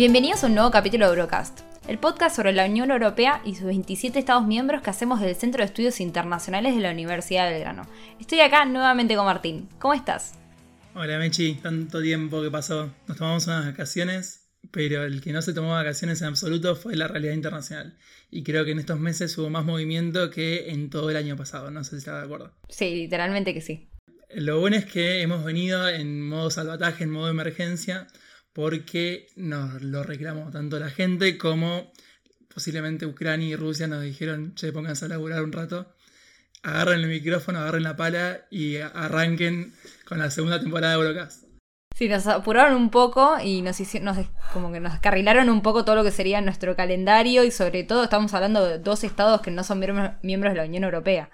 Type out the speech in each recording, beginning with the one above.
Bienvenidos a un nuevo capítulo de Eurocast, el podcast sobre la Unión Europea y sus 27 Estados miembros que hacemos del Centro de Estudios Internacionales de la Universidad de Belgrano. Estoy acá nuevamente con Martín. ¿Cómo estás? Hola Mechi, tanto tiempo que pasó. Nos tomamos unas vacaciones, pero el que no se tomó vacaciones en absoluto fue la realidad internacional. Y creo que en estos meses hubo más movimiento que en todo el año pasado. No sé si estás de acuerdo. Sí, literalmente que sí. Lo bueno es que hemos venido en modo salvataje, en modo emergencia, porque nos lo reclamó tanto la gente como posiblemente Ucrania y Rusia nos dijeron, che, pónganse a laburar un rato, agarren el micrófono, agarren la pala y arranquen con la segunda temporada de Eurocast. Sí, nos apuraron un poco y nos, hicieron, como que nos carrilaron un poco todo lo que sería nuestro calendario y sobre todo estamos hablando de dos estados que no son miembros de la Unión Europea.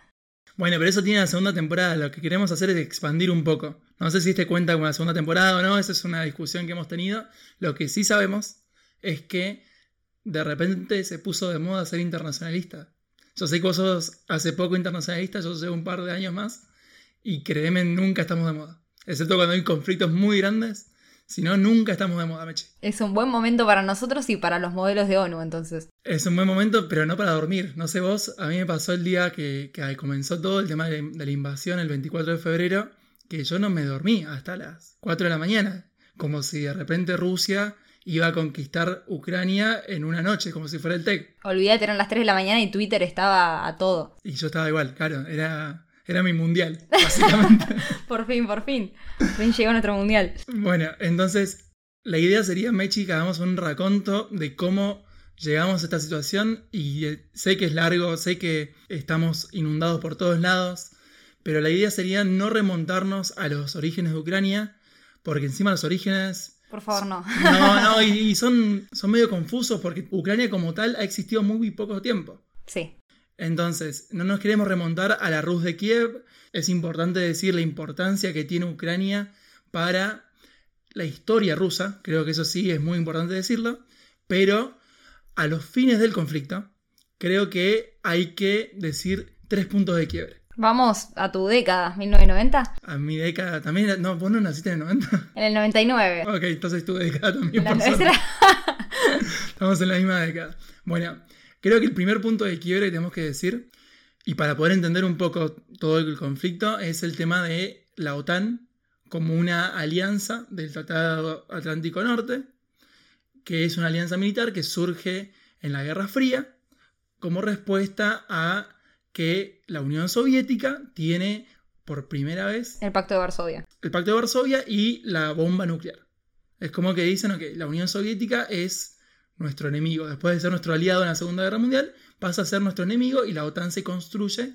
Bueno, pero eso tiene la segunda temporada. Lo que queremos hacer es expandir un poco. No sé si te cuenta con la segunda temporada o no, esa es una discusión que hemos tenido. Lo que sí sabemos es que de repente se puso de moda ser internacionalista. Yo sé que vos sos hace poco internacionalista, yo sé un par de años más, y créeme, nunca estamos de moda. Excepto cuando hay conflictos muy grandes, si no, nunca estamos de moda, Meche. Es un buen momento para nosotros y para los modelos de ONU, entonces. Es un buen momento, pero no para dormir. No sé vos, a mí me pasó el día que, comenzó todo el tema de, la invasión, el 24 de febrero, que yo no me dormí hasta las 4 de la mañana. Como si de repente Rusia iba a conquistar Ucrania en una noche, como si fuera el TEC. Olvídate, eran las 3 de la mañana y Twitter estaba a todo. Y yo estaba igual, claro, era era mi mundial, básicamente. por fin, por fin. Por fin llegó nuestro mundial. Bueno, entonces la idea sería, Mechi, que hagamos un raconto de cómo llegamos a esta situación y sé que es largo, sé que estamos inundados por todos lados, pero la idea sería no remontarnos a los orígenes de Ucrania, porque encima los orígenes... Por favor, no. No, no, y, y son, son medio confusos porque Ucrania como tal ha existido muy poco tiempo. Sí. Entonces, no nos queremos remontar a la Rus de Kiev. Es importante decir la importancia que tiene Ucrania para la historia rusa. Creo que eso sí es muy importante decirlo. Pero a los fines del conflicto, creo que hay que decir tres puntos de quiebre. Vamos a tu década, 1990. A mi década también. No, vos no naciste en el 90. En el 99. Ok, entonces tu década también. La Estamos en la misma década. Bueno, Creo que el primer punto de quiebre que tenemos que decir, y para poder entender un poco todo el conflicto, es el tema de la OTAN como una alianza del Tratado Atlántico Norte, que es una alianza militar que surge en la Guerra Fría como respuesta a que la Unión Soviética tiene por primera vez el Pacto de Varsovia. El Pacto de Varsovia y la bomba nuclear. Es como que dicen, que la Unión Soviética es nuestro enemigo. Después de ser nuestro aliado en la Segunda Guerra Mundial, pasa a ser nuestro enemigo y la OTAN se construye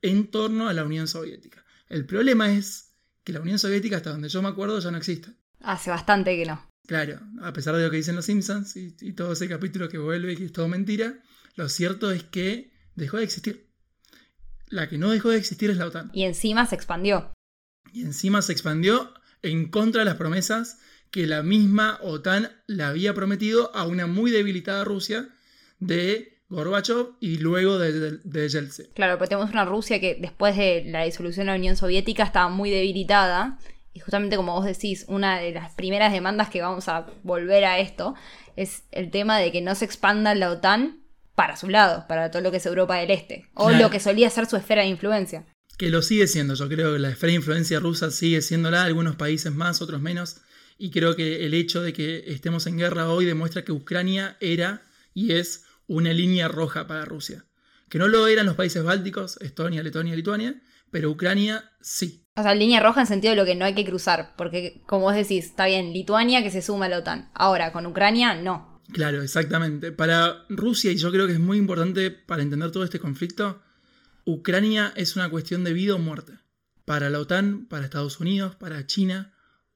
en torno a la Unión Soviética. El problema es que la Unión Soviética, hasta donde yo me acuerdo, ya no existe. Hace bastante que no. Claro, a pesar de lo que dicen los Simpsons y, todo ese capítulo que vuelve y que es todo mentira, lo cierto es que dejó de existir. La que no dejó de existir es la OTAN. Y encima se expandió. Y encima se expandió en contra de las promesas que la misma OTAN le había prometido a una muy debilitada Rusia de Gorbachev y luego de, de, Yeltsin. Claro, pero tenemos una Rusia que después de la disolución de la Unión Soviética estaba muy debilitada. Y justamente como vos decís, una de las primeras demandas que vamos a volver a esto es el tema de que no se expanda la OTAN para su lado, para todo lo que es Europa del Este, o lo que solía ser su esfera de influencia. Que lo sigue siendo, yo creo que la esfera de influencia rusa sigue siendo la, algunos países más, otros menos y creo que el hecho de que estemos en guerra hoy demuestra que Ucrania era y es una línea roja para Rusia. Que no lo eran los países bálticos, Estonia, Letonia, Lituania, pero Ucrania sí. O sea, línea roja en sentido de lo que no hay que cruzar, porque como vos decís, está bien, Lituania que se suma a la OTAN. Ahora, con Ucrania, no. Claro, exactamente. Para Rusia, y yo creo que es muy importante para entender todo este conflicto, Ucrania es una cuestión de vida o muerte. Para la OTAN, para Estados Unidos, para China,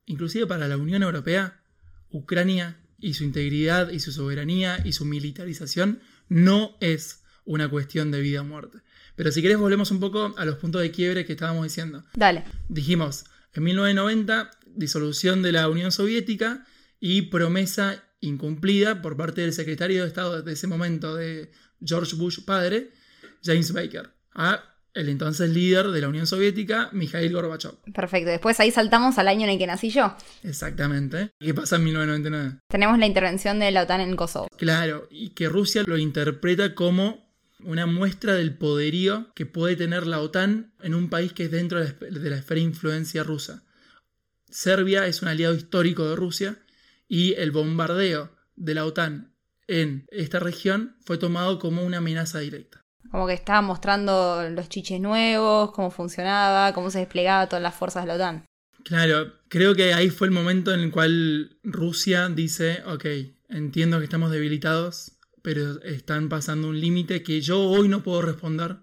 inclusive para la Unión Europea, Ucrania y su integridad y su soberanía y su militarización no es una cuestión de vida o muerte. Pero si querés volvemos un poco a los puntos de quiebre que estábamos diciendo. Dale. Dijimos, en 1990, disolución de la Unión Soviética y promesa incumplida por parte del secretario de Estado de ese momento de George Bush padre, James Baker, a el entonces líder de la Unión Soviética, Mikhail Gorbachev. Perfecto, después ahí saltamos al año en el que nací yo. Exactamente. ¿Qué pasa en 1999? Tenemos la intervención de la OTAN en Kosovo. Claro, y que Rusia lo interpreta como una muestra del poderío que puede tener la OTAN en un país que es dentro de la esfera de influencia rusa. Serbia es un aliado histórico de Rusia y el bombardeo de la OTAN en esta región fue tomado como una amenaza directa. Como que estaba mostrando los chiches nuevos, cómo funcionaba, cómo se desplegaba todas las fuerzas de la OTAN. Claro, creo que ahí fue el momento en el cual Rusia dice, ok, entiendo que estamos debilitados, pero están pasando un límite que yo hoy no puedo responder,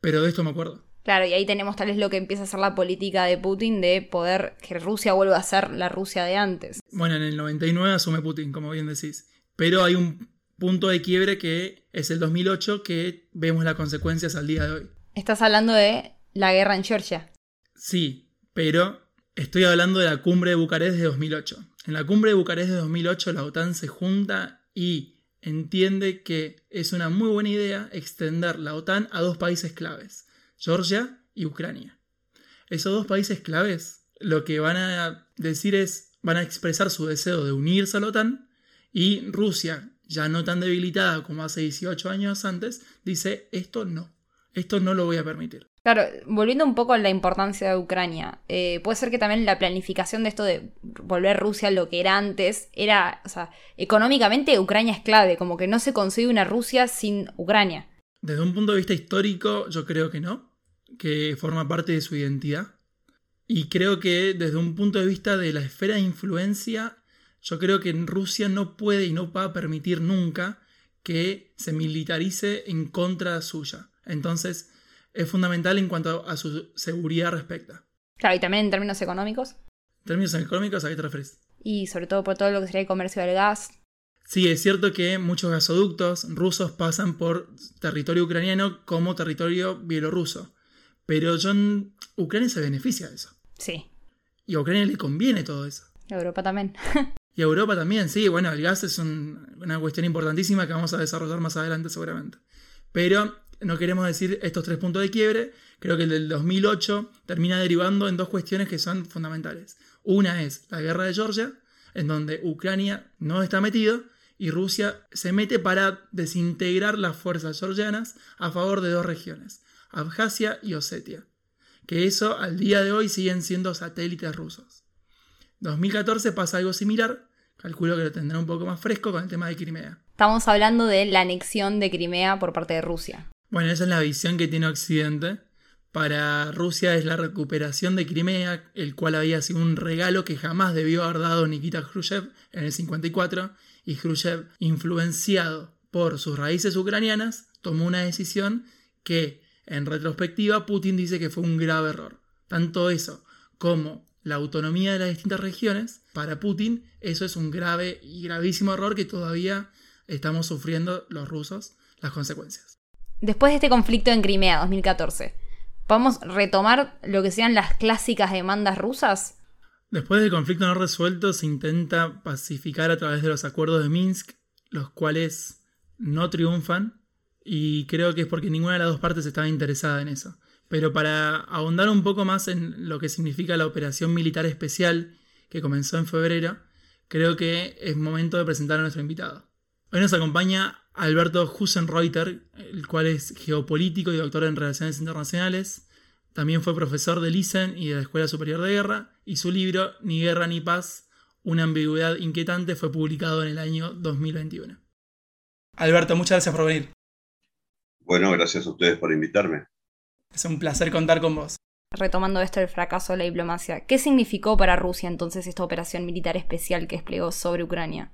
pero de esto me acuerdo. Claro, y ahí tenemos tal vez lo que empieza a ser la política de Putin de poder que Rusia vuelva a ser la Rusia de antes. Bueno, en el 99 asume Putin, como bien decís, pero hay un punto de quiebre que es el 2008 que vemos las consecuencias al día de hoy. Estás hablando de la guerra en Georgia. Sí, pero estoy hablando de la cumbre de Bucarest de 2008. En la cumbre de Bucarest de 2008 la OTAN se junta y entiende que es una muy buena idea extender la OTAN a dos países claves, Georgia y Ucrania. Esos dos países claves lo que van a decir es, van a expresar su deseo de unirse a la OTAN y Rusia, ya no tan debilitada como hace 18 años antes, dice, esto no, esto no lo voy a permitir. Claro, volviendo un poco a la importancia de Ucrania, eh, puede ser que también la planificación de esto de volver Rusia a lo que era antes, era, o sea, económicamente Ucrania es clave, como que no se consigue una Rusia sin Ucrania. Desde un punto de vista histórico, yo creo que no, que forma parte de su identidad. Y creo que desde un punto de vista de la esfera de influencia, yo creo que Rusia no puede y no va a permitir nunca que se militarice en contra suya. Entonces, es fundamental en cuanto a su seguridad respecta. Claro, y también en términos económicos. ¿En términos económicos a qué te refieres? Y sobre todo por todo lo que sería el comercio del gas. Sí, es cierto que muchos gasoductos rusos pasan por territorio ucraniano como territorio bielorruso. Pero John, Ucrania se beneficia de eso. Sí. Y a Ucrania le conviene todo eso. A Europa también. Y Europa también, sí, bueno, el gas es una cuestión importantísima que vamos a desarrollar más adelante seguramente. Pero no queremos decir estos tres puntos de quiebre, creo que el del 2008 termina derivando en dos cuestiones que son fundamentales. Una es la guerra de Georgia, en donde Ucrania no está metido y Rusia se mete para desintegrar las fuerzas georgianas a favor de dos regiones, Abjasia y Osetia, que eso al día de hoy siguen siendo satélites rusos. 2014 pasa algo similar, calculo que lo tendrá un poco más fresco con el tema de Crimea. Estamos hablando de la anexión de Crimea por parte de Rusia. Bueno, esa es la visión que tiene Occidente. Para Rusia es la recuperación de Crimea, el cual había sido un regalo que jamás debió haber dado Nikita Khrushchev en el 54, y Khrushchev, influenciado por sus raíces ucranianas, tomó una decisión que, en retrospectiva, Putin dice que fue un grave error. Tanto eso como la autonomía de las distintas regiones, para Putin eso es un grave y gravísimo error que todavía estamos sufriendo los rusos las consecuencias. Después de este conflicto en Crimea 2014, ¿podemos retomar lo que sean las clásicas demandas rusas? Después del conflicto no resuelto se intenta pacificar a través de los acuerdos de Minsk, los cuales no triunfan, y creo que es porque ninguna de las dos partes estaba interesada en eso. Pero para ahondar un poco más en lo que significa la operación militar especial que comenzó en febrero, creo que es momento de presentar a nuestro invitado. Hoy nos acompaña Alberto Husenreuter, el cual es geopolítico y doctor en Relaciones Internacionales. También fue profesor de Lisen y de la Escuela Superior de Guerra, y su libro Ni Guerra ni Paz, una ambigüedad inquietante, fue publicado en el año 2021. Alberto, muchas gracias por venir. Bueno, gracias a ustedes por invitarme. Es un placer contar con vos. Retomando esto del fracaso de la diplomacia, ¿qué significó para Rusia entonces esta operación militar especial que desplegó sobre Ucrania?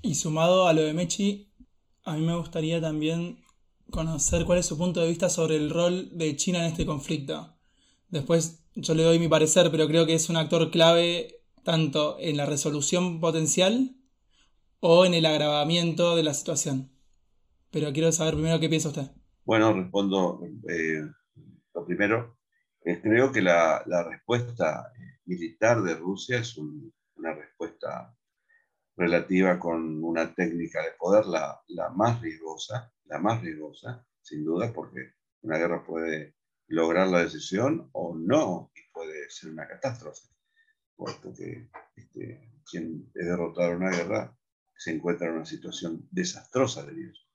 Y sumado a lo de Mechi, a mí me gustaría también conocer cuál es su punto de vista sobre el rol de China en este conflicto. Después yo le doy mi parecer, pero creo que es un actor clave tanto en la resolución potencial o en el agravamiento de la situación. Pero quiero saber primero qué piensa usted. Bueno, respondo eh, lo primero, eh, creo que la, respuesta militar de Rusia es una respuesta relativa con una técnica de poder la, más riesgosa, la más riesgosa, sin duda, porque una guerra puede lograr la decisión o no, y puede ser una catástrofe, puesto que este, quien es derrotado en una guerra se encuentra en una situación desastrosa de Dios.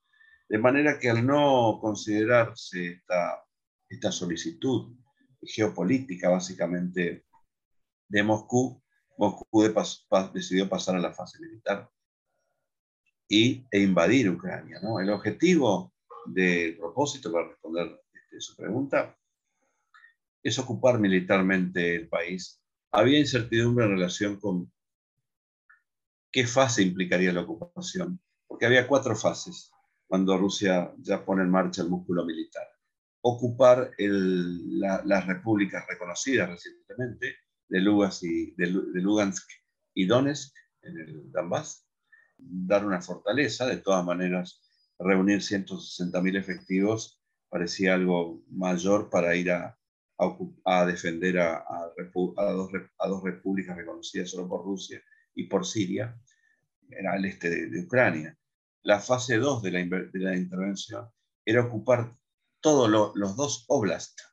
De manera que al no considerarse esta, esta solicitud geopolítica básicamente de Moscú, Moscú decidió pasar a la fase militar y, e invadir Ucrania. ¿no? El objetivo del propósito, para responder este, su pregunta, es ocupar militarmente el país. Había incertidumbre en relación con qué fase implicaría la ocupación, porque había cuatro fases cuando Rusia ya pone en marcha el músculo militar. Ocupar las repúblicas reconocidas recientemente de, Lugansk y, de, Lugansk y Donetsk en el Donbass, dar una fortaleza, de todas maneras reunir 160.000 efectivos parecía algo mayor para ir a, defender a, dos, repúblicas reconocidas solo por Rusia y por Siria, era el este de, Ucrania. La fase 2 de la, la, intervención era ocupar todos los dos oblasts.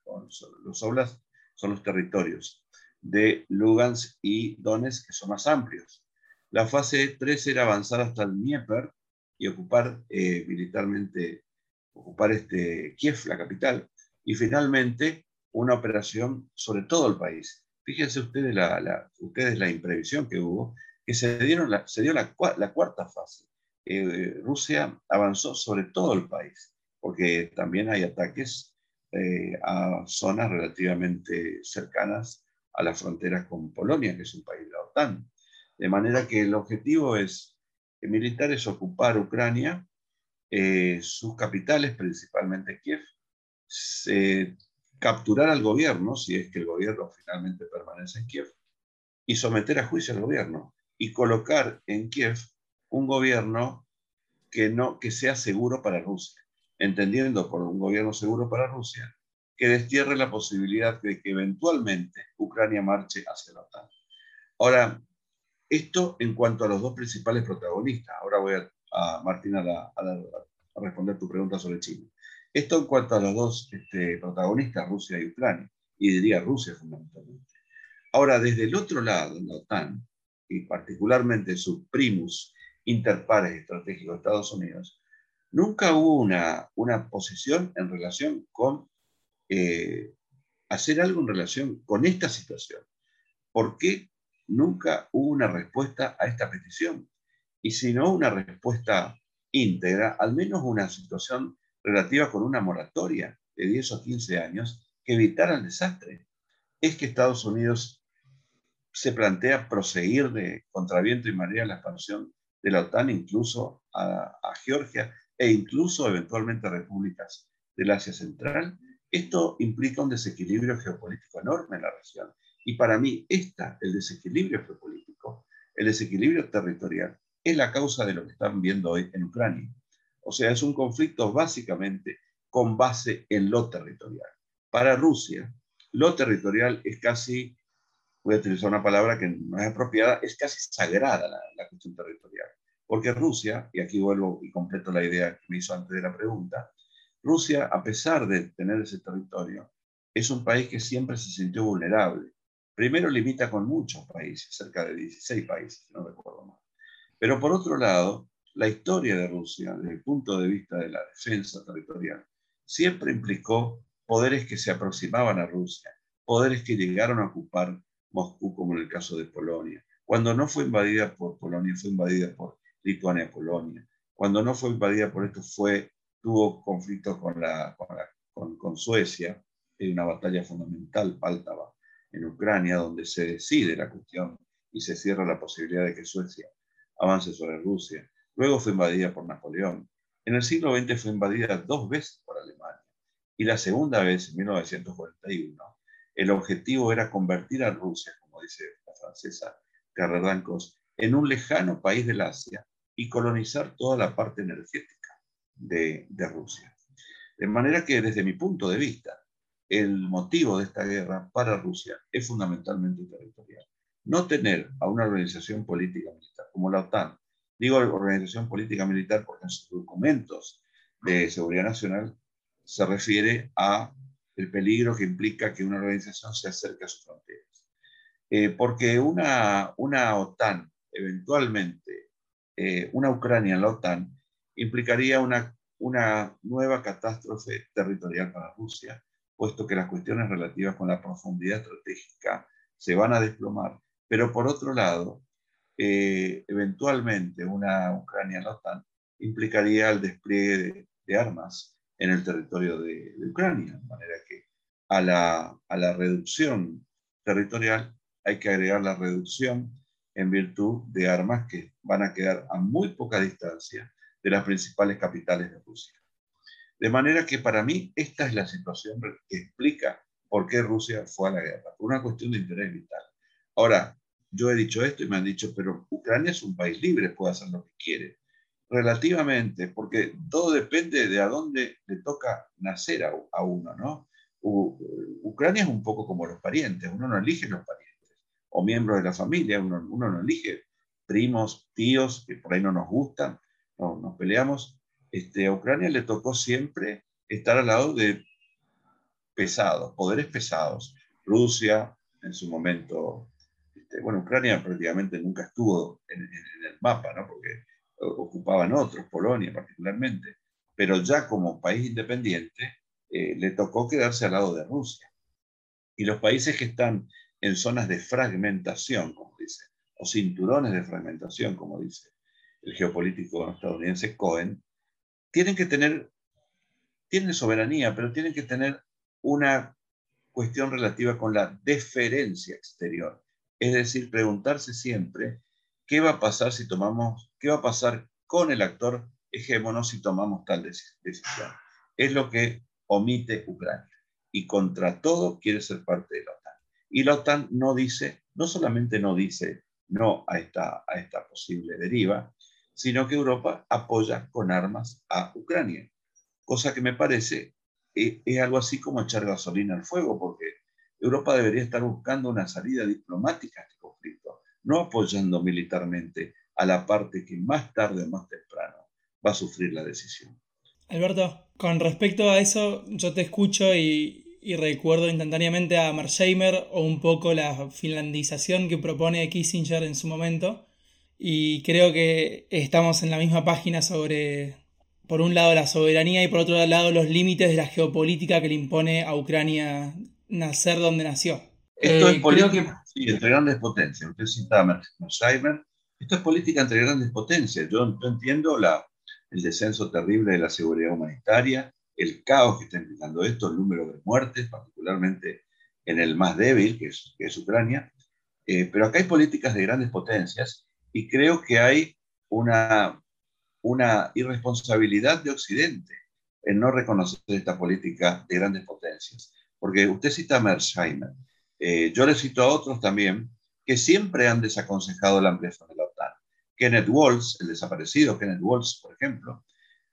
Los oblasts son los territorios de Lugansk y Donetsk, que son más amplios. La fase 3 era avanzar hasta el Dnieper y ocupar eh, militarmente, ocupar este, Kiev, la capital, y finalmente una operación sobre todo el país. Fíjense ustedes la, ustedes la imprevisión que hubo, que se, dieron se dio la, cuarta fase. Eh, Rusia avanzó sobre todo el país, porque también hay ataques eh, a zonas relativamente cercanas a las fronteras con Polonia, que es un país de la OTAN. De manera que el objetivo es, el militar es ocupar Ucrania, eh, sus capitales, principalmente Kiev, capturar al gobierno, si es que el gobierno finalmente permanece en Kiev, y someter a juicio al gobierno y colocar en Kiev un gobierno que, no, que sea seguro para Rusia, entendiendo por un gobierno seguro para Rusia que destierre la posibilidad de que eventualmente Ucrania marche hacia la OTAN. Ahora, esto en cuanto a los dos principales protagonistas. Ahora voy a, Martina, a, a, responder tu pregunta sobre China. Esto en cuanto a los dos este, protagonistas, Rusia y Ucrania, y diría Rusia fundamentalmente. Ahora, desde el otro lado, la OTAN, y particularmente su primus inter pares estratégico de Estados Unidos, nunca hubo una, una posición en relación con eh, hacer algo en relación con esta situación. ¿Por qué nunca hubo una respuesta a esta petición? Y si no una respuesta íntegra, al menos una situación relativa con una moratoria de 10 o 15 años que evitara el desastre. Es que Estados Unidos se plantea proseguir de contraviento y marea la expansión de la OTAN incluso a, Georgia e incluso eventualmente a repúblicas del Asia Central. Esto implica un desequilibrio geopolítico enorme en la región. Y para mí, esta, el desequilibrio geopolítico, el desequilibrio territorial, es la causa de lo que están viendo hoy en Ucrania. O sea, es un conflicto básicamente con base en lo territorial. Para Rusia, lo territorial es casi, voy a utilizar una palabra que no es apropiada, es casi sagrada la, la cuestión territorial. Porque Rusia, y aquí vuelvo y completo la idea que me hizo antes de la pregunta, Rusia, a pesar de tener ese territorio, es un país que siempre se sintió vulnerable. Primero limita con muchos países, cerca de 16 países, si no recuerdo mal. Pero por otro lado, la historia de Rusia, desde el punto de vista de la defensa territorial, siempre implicó poderes que se aproximaban a Rusia, poderes que llegaron a ocupar Moscú, como en el caso de Polonia. Cuando no fue invadida por Polonia, fue invadida por Lituania-Polonia. Cuando no fue invadida por esto, fue, tuvo conflictos con, la, con, con, Suecia, en una batalla fundamental, Páltava, en Ucrania, donde se decide la cuestión y se cierra la posibilidad de que Suecia avance sobre Rusia. Luego fue invadida por Napoleón. En el siglo XX fue invadida dos veces por Alemania. Y la segunda vez, en 1941, el objetivo era convertir a Rusia, como dice la francesa Carrère en un lejano país del Asia y colonizar toda la parte energética de, de Rusia. De manera que desde mi punto de vista, el motivo de esta guerra para Rusia es fundamentalmente territorial. No tener a una organización política militar como la OTAN, Digo organización política militar porque en sus documentos de seguridad nacional se refiere a el peligro que implica que una organización se acerque a sus fronteras. Eh, porque una, una OTAN, eventualmente, eh, una Ucrania en la OTAN, implicaría una, una nueva catástrofe territorial para Rusia, puesto que las cuestiones relativas con la profundidad estratégica se van a desplomar. Pero por otro lado, eh, eventualmente una Ucrania en la OTAN implicaría el despliegue de, armas en el territorio de, Ucrania, de manera que a la, a la reducción territorial hay que agregar la reducción en virtud de armas que van a quedar a muy poca distancia de las principales capitales de Rusia. De manera que para mí esta es la situación que explica por qué Rusia fue a la guerra, por una cuestión de interés vital. Ahora, yo he dicho esto y me han dicho, pero Ucrania es un país libre, puede hacer lo que quiere. Relativamente, porque todo depende de a dónde le toca nacer a, uno, ¿no? Ucrania es un poco como los parientes, uno no elige los parientes, o miembros de la familia, uno, no elige primos, tíos, que por ahí no nos gustan, no, nos peleamos. Este, a Ucrania le tocó siempre estar al lado de pesados, poderes pesados. Rusia, en su momento, este, bueno, Ucrania prácticamente nunca estuvo en, el mapa, ¿no? Porque ocupaban otros, Polonia particularmente, pero ya como país independiente eh, le tocó quedarse al lado de Rusia. Y los países que están en zonas de fragmentación, como dice, o cinturones de fragmentación, como dice el geopolítico estadounidense Cohen, tienen que tener, tienen soberanía, pero tienen que tener una cuestión relativa con la deferencia exterior. Es decir, preguntarse siempre qué va a pasar si tomamos, qué va a pasar con el actor hegemono si tomamos tal decisión. Es lo que omite Ucrania. Y contra todo quiere ser parte de la OTAN. Y la OTAN no dice, no solamente no dice no a esta, a esta posible deriva, sino que Europa apoya con armas a Ucrania. Cosa que me parece eh, es algo así como echar gasolina al fuego, porque Europa debería estar buscando una salida diplomática a este no apoyando militarmente a la parte que más tarde más temprano va a sufrir la decisión. Alberto, con respecto a eso, yo te escucho y, recuerdo instantáneamente a Mersheimer o un poco la finlandización que propone Kissinger en su momento. Y creo que estamos en la misma página sobre, por un lado, la soberanía y por otro lado, los límites de la geopolítica que le impone a Ucrania nacer donde nació. Esto es eh, política sí, entre grandes potencias. Usted citaba Mersheimer. Esto es política entre grandes potencias. Yo, yo entiendo la, el descenso terrible de la seguridad humanitaria, el caos que está implicando esto, el número de muertes, particularmente en el más débil, que es, que es Ucrania. Eh, pero acá hay políticas de grandes potencias y creo que hay una, una irresponsabilidad de Occidente en no reconocer esta política de grandes potencias. Porque usted cita a Mersheimer, eh, yo le cito a otros también que siempre han desaconsejado la ampliación de la OTAN. Kenneth Walsh, el desaparecido Kenneth Walsh, por ejemplo,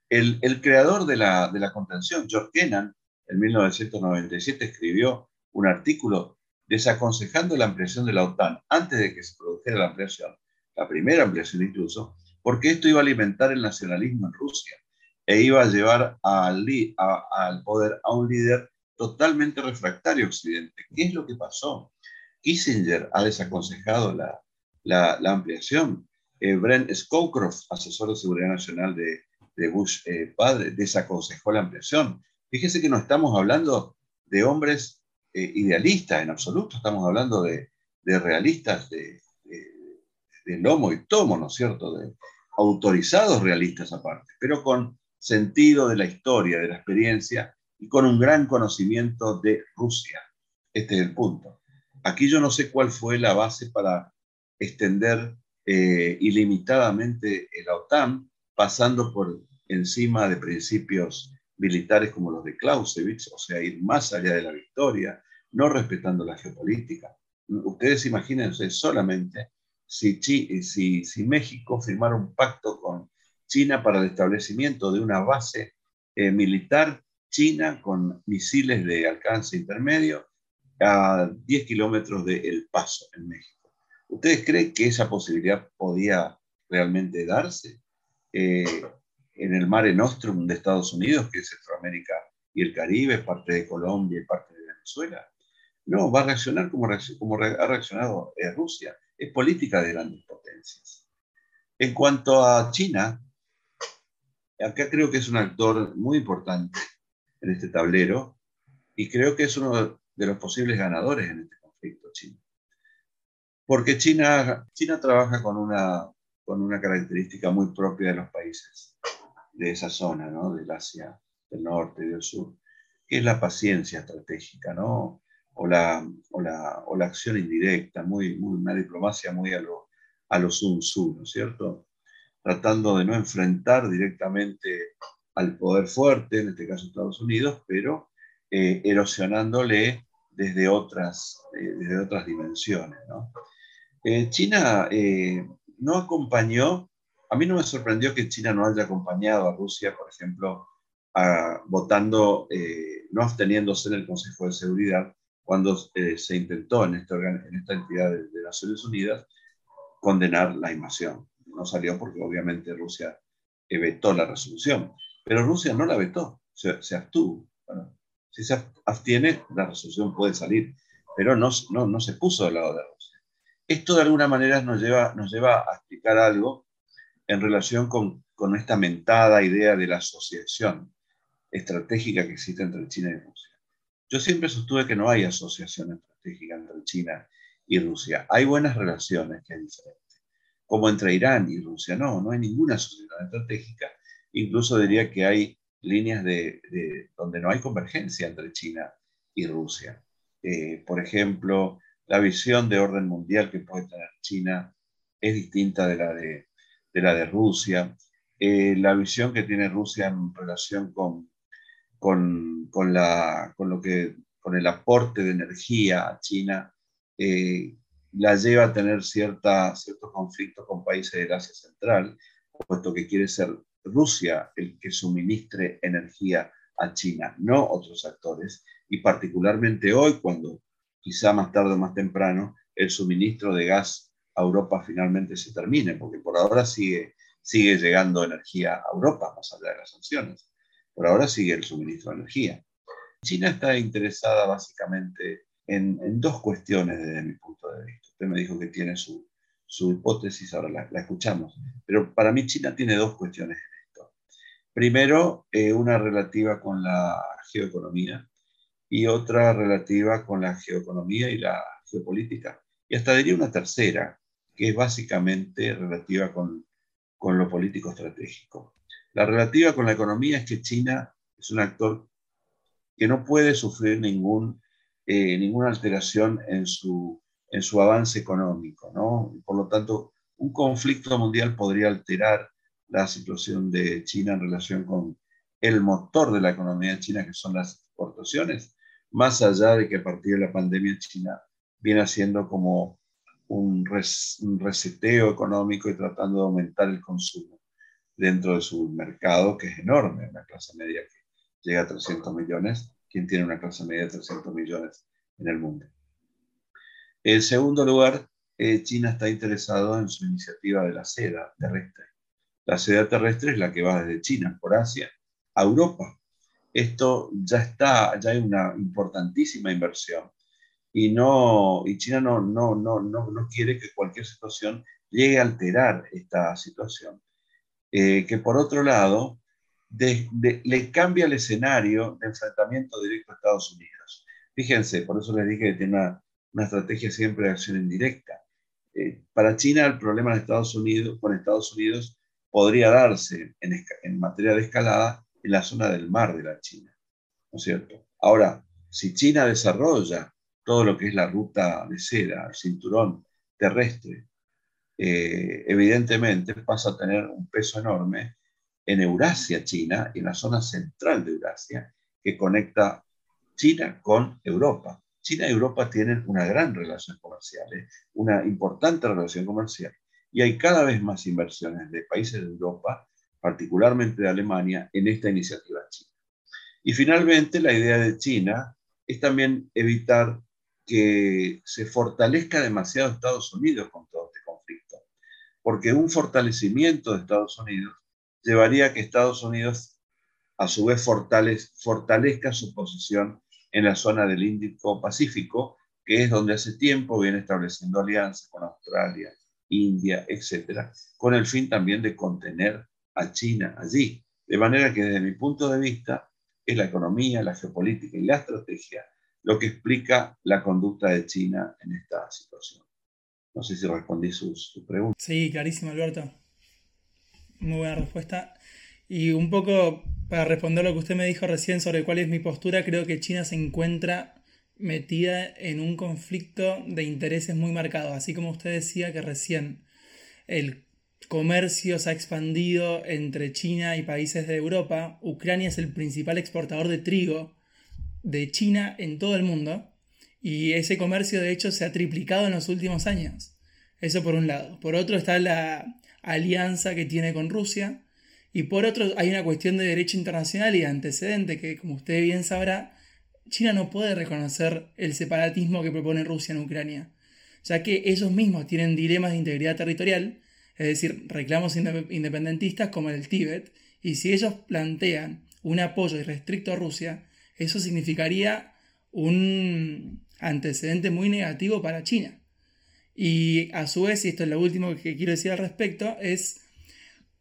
el, el creador de la, de la contención, George Kennan, en 1997 escribió un artículo desaconsejando la ampliación de la OTAN antes de que se produjera la ampliación, la primera ampliación incluso, porque esto iba a alimentar el nacionalismo en Rusia e iba a llevar al, al poder a un líder totalmente refractario Occidente. ¿Qué es lo que pasó? Kissinger ha desaconsejado la, la, ampliación. Eh, Brent Scowcroft, asesor de seguridad nacional de, de Bush eh, padre, desaconsejó la ampliación. Fíjese que no estamos hablando de hombres eh, idealistas en absoluto, estamos hablando de, de realistas de, de, lomo y tomo, ¿no es cierto? De autorizados realistas aparte, pero con sentido de la historia, de la experiencia y con un gran conocimiento de Rusia. Este es el punto. Aquí yo no sé cuál fue la base para extender eh, ilimitadamente la OTAN, pasando por encima de principios militares como los de Clausewitz, o sea, ir más allá de la victoria, no respetando la geopolítica. Ustedes imagínense solamente si, si, si México firmara un pacto con China para el establecimiento de una base eh, militar china con misiles de alcance intermedio a 10 kilómetros de El Paso, en México. ¿Ustedes creen que esa posibilidad podía realmente darse? Eh, en el Mare Nostrum de Estados Unidos, que Centroamérica y el Caribe, parte de Colombia y parte de Venezuela. No, va a reaccionar como, como ha reaccionado eh, Rusia. Es política de grandes potencias. En cuanto a China, acá creo que es un actor muy importante en este tablero y creo que es uno de los posibles ganadores en este conflicto chino. Porque China, China trabaja con una, con una característica muy propia de los países de esa zona, ¿no? del Asia del norte y del sur, que es la paciencia estratégica, ¿no? o, la, o, la, o la acción indirecta, muy, muy, una diplomacia muy a lo, a lo Sun ¿no es cierto? Tratando de no enfrentar directamente al poder fuerte, en este caso Estados Unidos, pero eh, erosionándole desde otras, eh, desde otras dimensiones. Eh, China no acompañó, a mí no me sorprendió que China no haya acompañado a Rusia, por ejemplo, votando, no absteniéndose en el Consejo de Seguridad cuando se intentó en esta, en esta entidad de, de Naciones Unidas condenar la invasión. No salió porque obviamente Rusia vetó la resolución, pero Rusia no la vetó, se, se abstuvo. Bueno, si se abstiene, la resolución puede salir, pero no, no, no se puso del lado de Rusia. Esto de alguna manera nos lleva, nos lleva a explicar algo en relación con, con esta mentada idea de la asociación estratégica que existe entre China y Rusia. Yo siempre sostuve que no hay asociación estratégica entre China y Rusia. Hay buenas relaciones, que es diferente. Como entre Irán y Rusia, no, no hay ninguna asociación estratégica. Incluso diría que hay líneas de, donde no hay convergencia entre China y Rusia. Eh, por ejemplo, la visión de orden mundial que puede tener China es distinta de la de, la de Rusia. Eh, la visión que tiene Rusia en relación con, con, con, lo que, con el aporte de energía a China eh, la lleva a tener ciertos conflictos con países del Asia Central, puesto que quiere ser Rusia el que suministre energía a China, no otros actores, y particularmente hoy, cuando quizá más tarde o más temprano el suministro de gas a Europa finalmente se termine, porque por ahora sigue, sigue llegando energía a Europa, más allá de las sanciones. Por ahora sigue el suministro de energía. China está interesada básicamente en, dos cuestiones desde mi punto de vista. Usted me dijo que tiene su, su hipótesis, ahora la, escuchamos. Pero para mí China tiene dos cuestiones Primero, eh, una relativa con la geoeconomía y otra relativa con la geoeconomía y la geopolítica. Y hasta diría una tercera, que es básicamente relativa con, con lo político estratégico. La relativa con la economía es que China es un actor que no puede sufrir ningún, eh, ninguna alteración en su, en su avance económico. ¿no? Por lo tanto, un conflicto mundial podría alterar la situación de China en relación con el motor de la economía china, que son las exportaciones, más allá de que a partir de la pandemia China viene haciendo como un, reseteo económico y tratando de aumentar el consumo dentro de su mercado, que es enorme, una clase media que llega a 300 millones. ¿Quién tiene una clase media de 300 millones en el mundo? En segundo lugar, eh, China está interesado en su iniciativa de la seda terrestre la seda terrestre es la que va desde China por Asia a Europa. Esto ya está, ya hay una importantísima inversión y, no, y China no, no, no, no, no quiere que cualquier situación llegue a alterar esta situación. Eh, que por otro lado, le cambia el escenario de enfrentamiento directo a Estados Unidos. Fíjense, por eso les dije que tiene una, una estrategia siempre de acción indirecta. Eh, para China el problema de Estados Unidos, con Estados Unidos podría darse en, materia de escalada en la zona del mar de la China. ¿No es cierto? Ahora, si China desarrolla todo lo que es la ruta de seda, el cinturón terrestre, eh, evidentemente pasa a tener un peso enorme en Eurasia, China, y en la zona central de Eurasia, que conecta China con Europa. China y Europa tienen una gran relación comercial, ¿eh? una importante relación comercial y hay cada vez más inversiones de países de Europa, particularmente de Alemania, en esta iniciativa china. Y finalmente, la idea de China es también evitar que se fortalezca demasiado Estados Unidos con todo este conflicto, porque un fortalecimiento de Estados Unidos llevaría a que Estados Unidos a su vez fortalezca su posición en la zona del Índico-Pacífico, que es donde hace tiempo viene estableciendo alianzas con Australia, India, etcétera, con el fin también de contener a China allí. De manera que desde mi punto de vista es la economía, la geopolítica y la estrategia lo que explica la conducta de China en esta situación. No sé si respondí sus preguntas. Sí, clarísimo, Alberto. Muy buena respuesta. Y un poco para responder lo que usted me dijo recién sobre cuál es mi postura, creo que China se encuentra metida en un conflicto de intereses muy marcado. Así como usted decía que recién el comercio se ha expandido entre China y países de Europa, Ucrania es el principal exportador de trigo de China en todo el mundo y ese comercio de hecho se ha triplicado en los últimos años. Eso por un lado. Por otro está la alianza que tiene con Rusia y por otro hay una cuestión de derecho internacional y de antecedente que como usted bien sabrá, China no puede reconocer el separatismo que propone Rusia en Ucrania, ya que ellos mismos tienen dilemas de integridad territorial, es decir, reclamos independentistas como el Tíbet, y si ellos plantean un apoyo irrestricto a Rusia, eso significaría un antecedente muy negativo para China. Y a su vez, y esto es lo último que quiero decir al respecto, es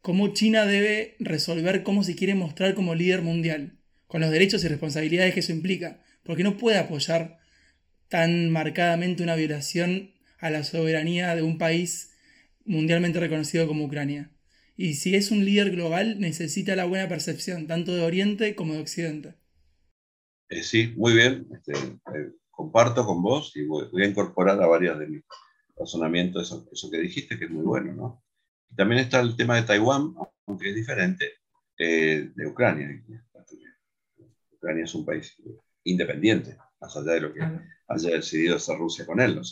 cómo China debe resolver cómo se quiere mostrar como líder mundial, con los derechos y responsabilidades que eso implica, porque no puede apoyar tan marcadamente una violación a la soberanía de un país mundialmente reconocido como Ucrania. Y si es un líder global, necesita la buena percepción, tanto de Oriente como de Occidente. Eh, sí, muy bien. Este, eh, comparto con vos y voy, a incorporar a varias de mis razonamientos eso, que dijiste, que es muy bueno, ¿no? También está el tema de Taiwán, aunque es diferente, eh, de Ucrania. Ucrania es un país independiente, más allá de lo que haya decidido hacer Rusia con él, ¿no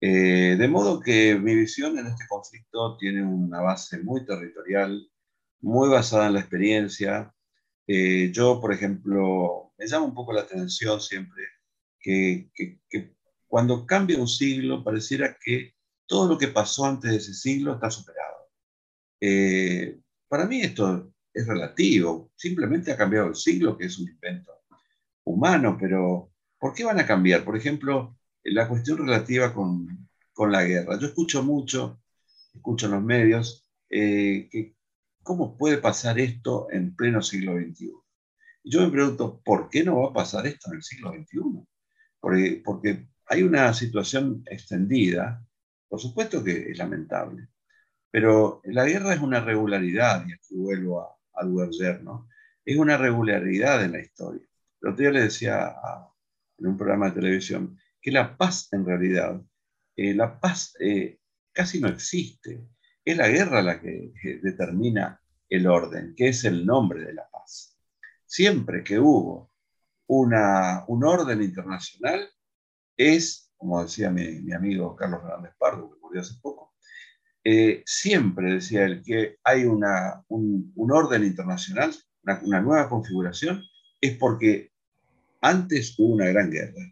de modo que mi visión en este conflicto tiene una base muy territorial, muy basada en la experiencia, eh, yo, por ejemplo, me llama un poco la atención siempre que, cuando cambia un siglo pareciera que todo lo que pasó antes de ese siglo está superado. Eh, para mí esto es relativo, simplemente ha cambiado el siglo, que es un invento humano, pero ¿por qué van a cambiar? Por ejemplo, la cuestión relativa con, con la guerra. Yo escucho mucho, escucho en los medios, eh, que ¿cómo puede pasar esto en pleno siglo XXI? Y yo me pregunto, ¿por qué no va a pasar esto en el siglo XXI? Porque, porque hay una situación extendida, por supuesto que es lamentable, pero la guerra es una regularidad, y aquí vuelvo a, a ¿no? Es una regularidad en la historia. El otro día le decía en un programa de televisión que la paz en realidad, eh, la paz eh, casi no existe. Es la guerra la que determina el orden, que es el nombre de la paz. Siempre que hubo una, un orden internacional, es, como decía mi, amigo Carlos Fernández Pardo, que murió hace poco, eh, siempre decía él que hay una, un, orden internacional, una, nueva configuración, es porque antes hubo una gran guerra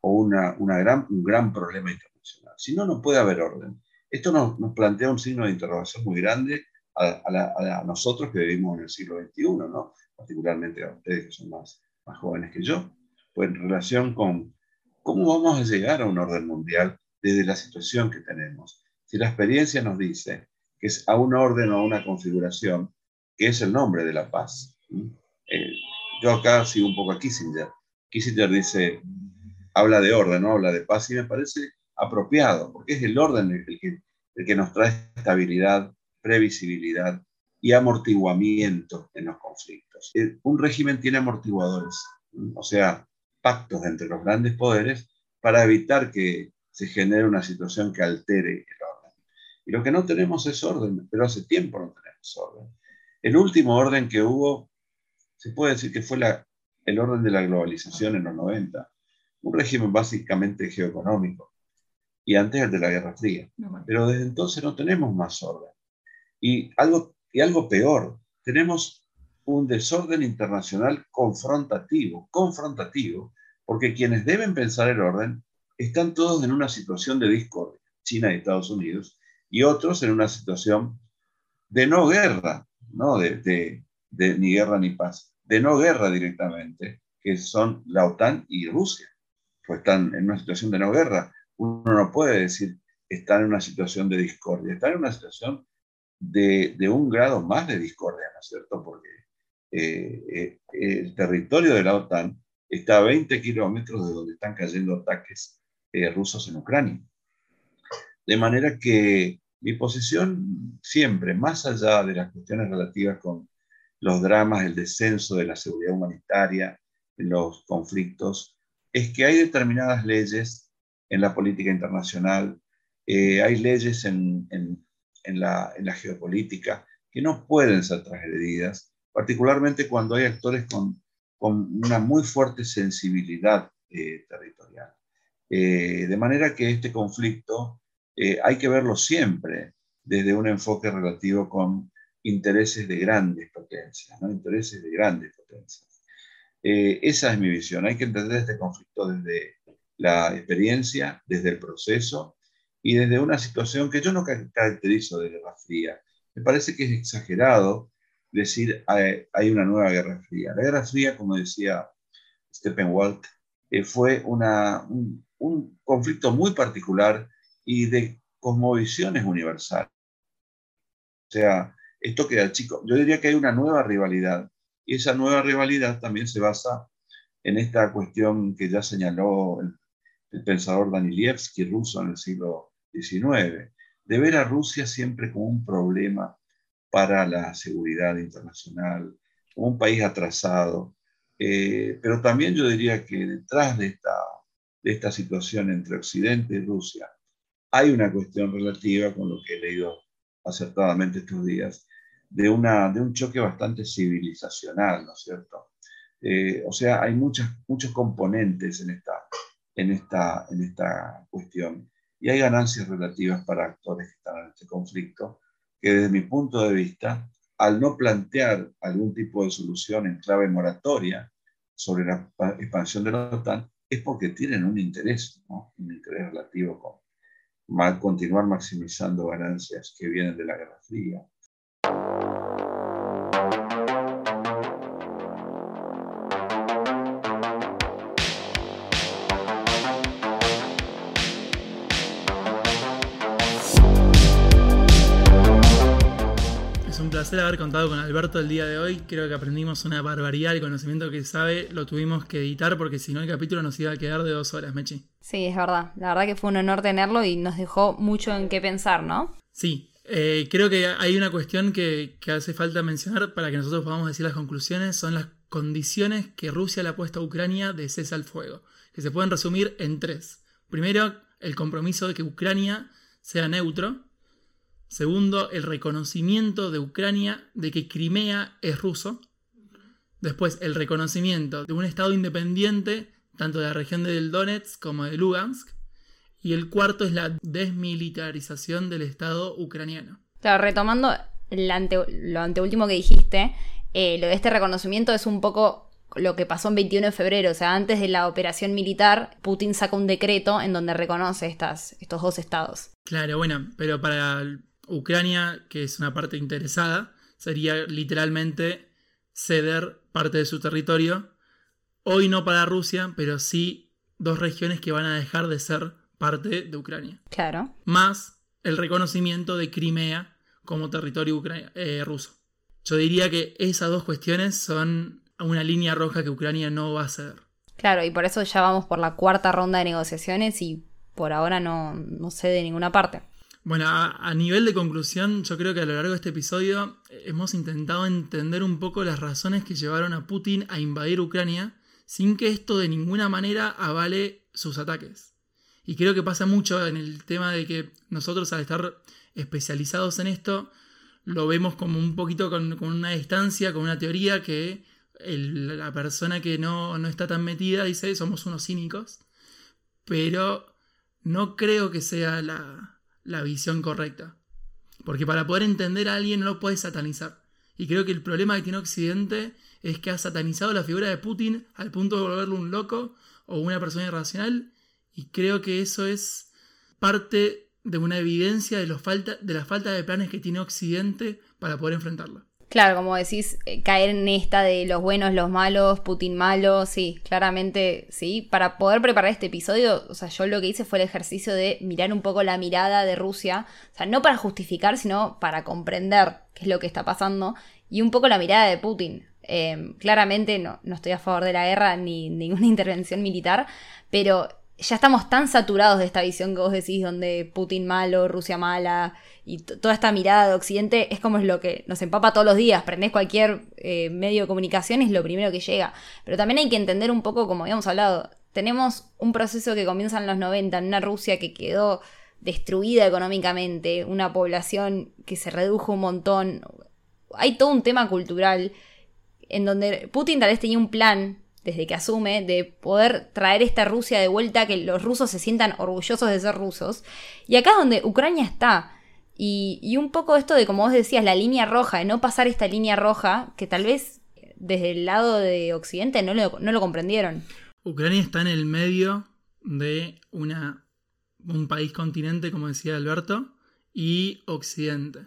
o una, una gran, un gran problema internacional. Si no, no puede haber orden. Esto nos, plantea un signo de interrogación muy grande a, nosotros que vivimos en el siglo XXI, ¿no? particularmente a ustedes que son más, más jóvenes que yo, pues en relación con cómo vamos a llegar a un orden mundial desde la situación que tenemos. Si la experiencia nos dice que es a un orden o a una configuración, que es el nombre de la paz. Eh, yo acá sigo un poco a Kissinger. Kissinger dice, habla de orden, no habla de paz, y me parece apropiado, porque es el orden el que, nos trae estabilidad, previsibilidad y amortiguamiento en los conflictos. Eh, un régimen tiene amortiguadores, o sea, pactos entre los grandes poderes para evitar que se genere una situación que altere. Y lo que no tenemos es orden, pero hace tiempo no tenemos orden. El último orden que hubo, se puede decir que fue la, el orden de la globalización en los 90, un régimen básicamente geoeconómico y antes el de la Guerra Fría. Pero desde entonces no tenemos más orden. Y algo, y algo peor, tenemos un desorden internacional confrontativo, confrontativo, porque quienes deben pensar el orden están todos en una situación de discordia, China y Estados Unidos, y otros en una situación de no guerra, ¿no? De, de ni guerra ni paz, de no guerra directamente, que son la OTAN y Rusia, pues están en una situación de no guerra. Uno no puede decir están en una situación de discordia, están en una situación de, un grado más de discordia, ¿no es cierto? Porque eh, eh, el territorio de la OTAN está a 20 kilómetros de donde están cayendo ataques eh, rusos en Ucrania. De manera que mi posición siempre, más allá de las cuestiones relativas con los dramas, el descenso de la seguridad humanitaria, los conflictos, es que hay determinadas leyes en la política internacional, eh, hay leyes en, la, geopolítica que no pueden ser transgredidas, particularmente cuando hay actores con, una muy fuerte sensibilidad eh, territorial. Eh, de manera que este conflicto hay que verlo siempre desde un enfoque relativo con intereses de grandes potencias, ¿no? intereses de grandes potencias. esa es mi visión. Hay que entender este conflicto desde la experiencia, desde el proceso y desde una situación que yo no caracterizo de guerra fría. Me parece que es exagerado decir hay una nueva guerra fría. La guerra fría, como decía Stephen Walt, eh, fue una, un, conflicto muy particular y de cosmovisiones universales. O sea, esto queda chico. Yo diría que hay una nueva rivalidad y esa nueva rivalidad también se basa en esta cuestión que ya señaló el, el pensador Danilevsky, ruso en el siglo de ver a Rusia siempre como un problema para la seguridad internacional, como un país atrasado. Eh, pero también yo diría que detrás de esta, de esta situación entre Occidente y Rusia hay una cuestión relativa con lo que he leído acertadamente estos días, de, una, de un choque bastante civilizacional, ¿no es cierto? Eh, o sea, hay muchas, muchos componentes en esta, en, esta, en esta cuestión y hay ganancias relativas para actores que están en este conflicto, que desde mi punto de vista, al no plantear algún tipo de solución en clave moratoria sobre la expansión de la OTAN, es porque tienen un interés, un interés relativo con continuar maximizando ganancias que vienen de la Guerra Fría, placer haber contado con Alberto el día de hoy. Creo que aprendimos una barbaridad. El conocimiento que sabe lo tuvimos que editar porque si no el capítulo nos iba a quedar de dos horas, Mechi. Sí, es verdad. La verdad que fue un honor tenerlo y nos dejó mucho en qué pensar, ¿no? Sí. Eh, creo que hay una cuestión que, que hace falta mencionar para que nosotros podamos decir las conclusiones. Son las condiciones que Rusia le ha puesto a Ucrania de cese al fuego. Que se pueden resumir en tres. Primero, el compromiso de que Ucrania sea neutro Segundo, el reconocimiento de Ucrania de que Crimea es ruso. Después, el reconocimiento de un Estado independiente, tanto de la región del Donetsk como de Lugansk. Y el cuarto es la desmilitarización del Estado ucraniano. Claro, retomando lo anteúltimo que dijiste, eh, lo de este reconocimiento es un poco lo que pasó en 21 de febrero, o sea, antes de la operación militar, Putin saca un decreto en donde reconoce estas, estos dos estados. Claro, bueno, pero para Ucrania, que es una parte interesada, sería literalmente ceder parte de su territorio. Hoy no para Rusia, pero sí dos regiones que van a dejar de ser parte de Ucrania. Claro. Más el reconocimiento de Crimea como territorio eh, ruso. Yo diría que esas dos cuestiones son una línea roja que Ucrania no va a ceder. Claro, y por eso ya vamos por la cuarta ronda de negociaciones y por ahora no, no cede ninguna parte. Bueno, a, nivel de conclusión, yo creo que a lo largo de este episodio eh, hemos intentado entender un poco las razones que llevaron a Putin a invadir Ucrania sin que esto de ninguna manera avale sus ataques. Y creo que pasa mucho en el tema de que nosotros al estar especializados en esto, lo vemos como un poquito con, una distancia, con una teoría que la persona que no, no está tan metida dice somos unos cínicos, pero no creo que sea la, la visión correcta. Porque para poder entender a alguien no lo puedes satanizar. Y creo que el problema que tiene Occidente es que ha satanizado la figura de Putin al punto de volverlo un loco o una persona irracional. Y creo que eso es parte de una evidencia de, los falta, de la falta de planes que tiene Occidente para poder enfrentarlo. Claro, como decís, eh, caer en esta de los buenos, los malos, Putin malo, sí, claramente sí. Para poder preparar este episodio, o sea, yo lo que hice fue el ejercicio de mirar un poco la mirada de Rusia, o sea, no para justificar, sino para comprender qué es lo que está pasando, y un poco la mirada de Putin. Em, claramente no, no estoy a favor de la guerra ni ninguna intervención militar, pero ya estamos tan saturados de esta visión que vos decís, donde Putin malo, Rusia mala, y toda esta mirada de Occidente es como es lo que nos empapa todos los días. Prendés cualquier eh, medio de comunicación, es lo primero que llega. Pero también hay que entender un poco, como habíamos hablado, tenemos un proceso que comienza en los 90, en una Rusia que quedó destruida económicamente, una población que se redujo un montón. Hay todo un tema cultural en donde Putin tal vez tenía un plan desde que asume, de poder traer esta Rusia de vuelta, que los rusos se sientan orgullosos de ser rusos. Y acá es donde Ucrania está. Y, un poco esto de, como vos decías, la línea roja, de no pasar esta línea roja, que tal vez desde el lado de Occidente no lo, no lo comprendieron. Ucrania está en el medio de una, un país continente, como decía Alberto, y Occidente.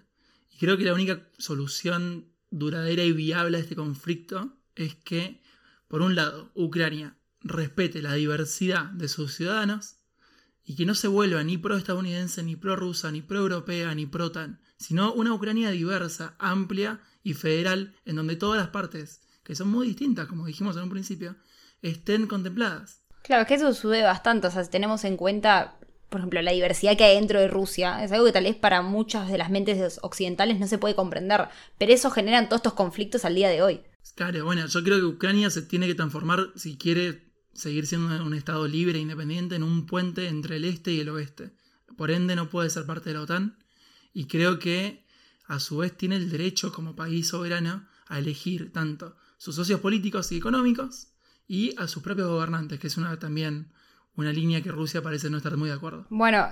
Y creo que la única solución duradera y viable a este conflicto es que por un lado, Ucrania respete la diversidad de sus ciudadanos y que no se vuelva ni pro-estadounidense, ni pro-rusa, ni pro-europea, ni pro-tan, sino una Ucrania diversa, amplia y federal, en donde todas las partes, que son muy distintas, como dijimos en un principio, estén contempladas. Claro, es que eso sube bastante, o sea, si tenemos en cuenta, por ejemplo, la diversidad que hay dentro de Rusia, es algo que tal vez para muchas de las mentes occidentales no se puede comprender, pero eso generan todos estos conflictos al día de hoy. Claro, bueno, yo creo que Ucrania se tiene que transformar, si quiere seguir siendo un Estado libre e independiente, en un puente entre el este y el oeste. Por ende, no puede ser parte de la OTAN. Y creo que, a su vez, tiene el derecho como país soberano a elegir tanto sus socios políticos y económicos y a sus propios gobernantes, que es una también una línea que Rusia parece no estar muy de acuerdo. Bueno,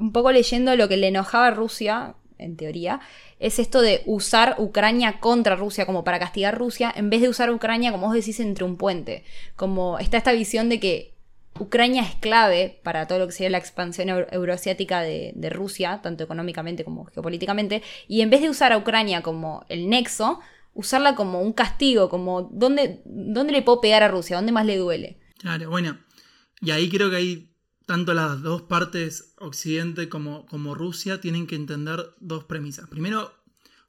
un poco leyendo lo que le enojaba a Rusia, en teoría, es esto de usar Ucrania contra Rusia, como para castigar a Rusia, en vez de usar Ucrania, como vos decís, entre un puente. Como está esta visión de que Ucrania es clave para todo lo que sería la expansión euroasiática de, Rusia, tanto económicamente como geopolíticamente, y en vez de usar a Ucrania como el nexo, usarla como un castigo, como ¿dónde, dónde le puedo pegar a Rusia, dónde más le duele. Claro, bueno, y ahí creo que hay tanto las dos partes, Occidente como, como Rusia, tienen que entender dos premisas. Primero,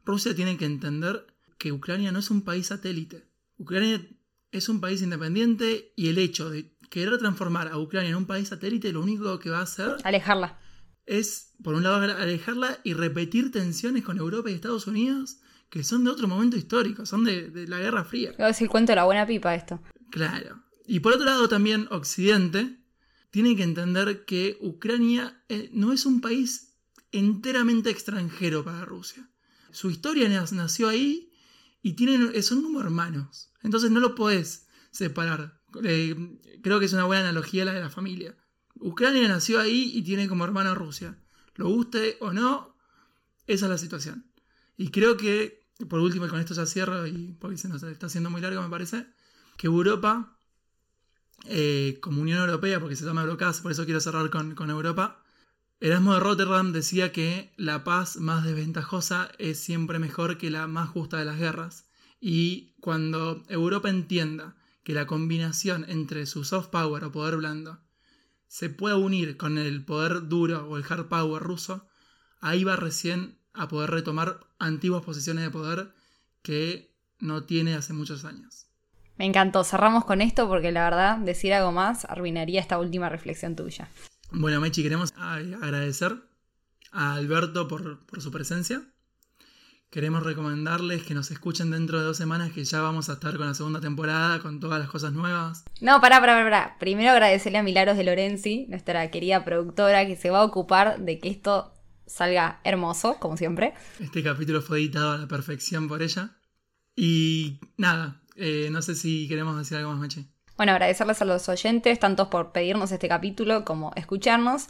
Rusia tiene que entender que Ucrania no es un país satélite. Ucrania es un país independiente y el hecho de querer transformar a Ucrania en un país satélite lo único que va a hacer... Alejarla. Es, por un lado, alejarla y repetir tensiones con Europa y Estados Unidos que son de otro momento histórico, son de, de la Guerra Fría. Es el cuento de la buena pipa esto. Claro. Y por otro lado también Occidente tiene que entender que Ucrania eh, no es un país enteramente extranjero para Rusia. Su historia nació ahí y tienen, son como hermanos. Entonces no lo podés separar. Eh, creo que es una buena analogía la de la familia. Ucrania nació ahí y tiene como hermano a Rusia. Lo guste o no, esa es la situación. Y creo que, por último, y con esto ya cierro, y porque se nos está haciendo muy largo, me parece, que Europa eh, como Unión Europea, porque se llama Eurocast, por eso quiero cerrar con, con Europa. Erasmo de Rotterdam decía que la paz más desventajosa es siempre mejor que la más justa de las guerras. Y cuando Europa entienda que la combinación entre su soft power o poder blando se pueda unir con el poder duro o el hard power ruso, ahí va recién a poder retomar antiguas posiciones de poder que no tiene hace muchos años. Me encantó. Cerramos con esto porque la verdad, decir algo más arruinaría esta última reflexión tuya. Bueno, Mechi, queremos agradecer a Alberto por, su presencia. Queremos recomendarles que nos escuchen dentro de dos semanas que ya vamos a estar con la segunda temporada, con todas las cosas nuevas. No, pará, pará, pará. Primero agradecerle a Milagros de Lorenzi, nuestra querida productora, que se va a ocupar de que esto salga hermoso, como siempre. Este capítulo fue editado a la perfección por ella. Y nada, eh, no sé si queremos decir algo más, Meche. Bueno, agradecerles a los oyentes, tanto por pedirnos este capítulo como escucharnos.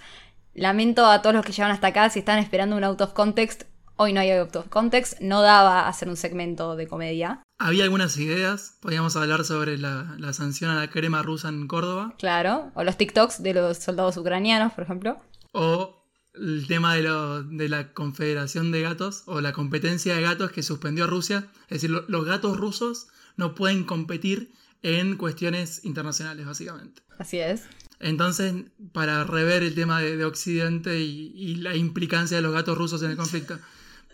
Lamento a todos los que llegan hasta acá si están esperando un out of context. Hoy no hay out of context, no daba hacer un segmento de comedia. Había algunas ideas, podíamos hablar sobre la, sanción a la crema rusa en Córdoba. Claro, o los TikToks de los soldados ucranianos, por ejemplo. O el tema de, de, la Confederación de Gatos o la competencia de gatos que suspendió a Rusia. Es decir, los gatos rusos no pueden competir en cuestiones internacionales, básicamente. Así es. Entonces, para rever el tema de, Occidente y, la implicancia de los gatos rusos en el conflicto.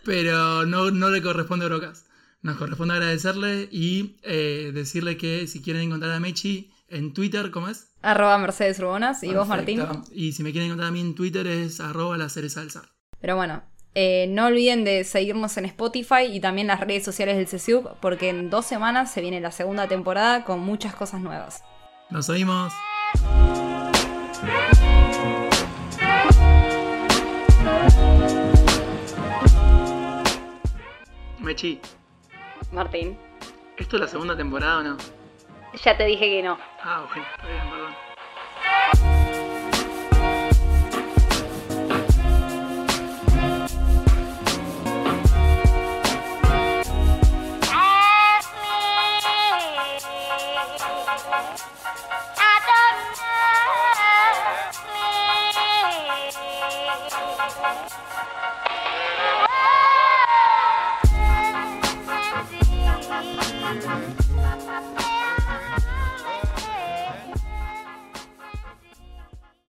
Pero no, no le corresponde a Brocas. Nos corresponde agradecerle y eh, decirle que si quieren encontrar a Mechi en Twitter, ¿cómo es? Arroba Mercedes Urbonas. ¿Y vos, Martín? Y si me quieren encontrar a mí en Twitter es arroba la Pero bueno, eh, no olviden de seguirnos en Spotify y también las redes sociales del CSUB porque en dos semanas se viene la segunda temporada con muchas cosas nuevas. Nos oímos. Mechi. Martín. ¿Esto es la segunda temporada o no? Ya te dije que no. Ah, bueno, está bien, perdón.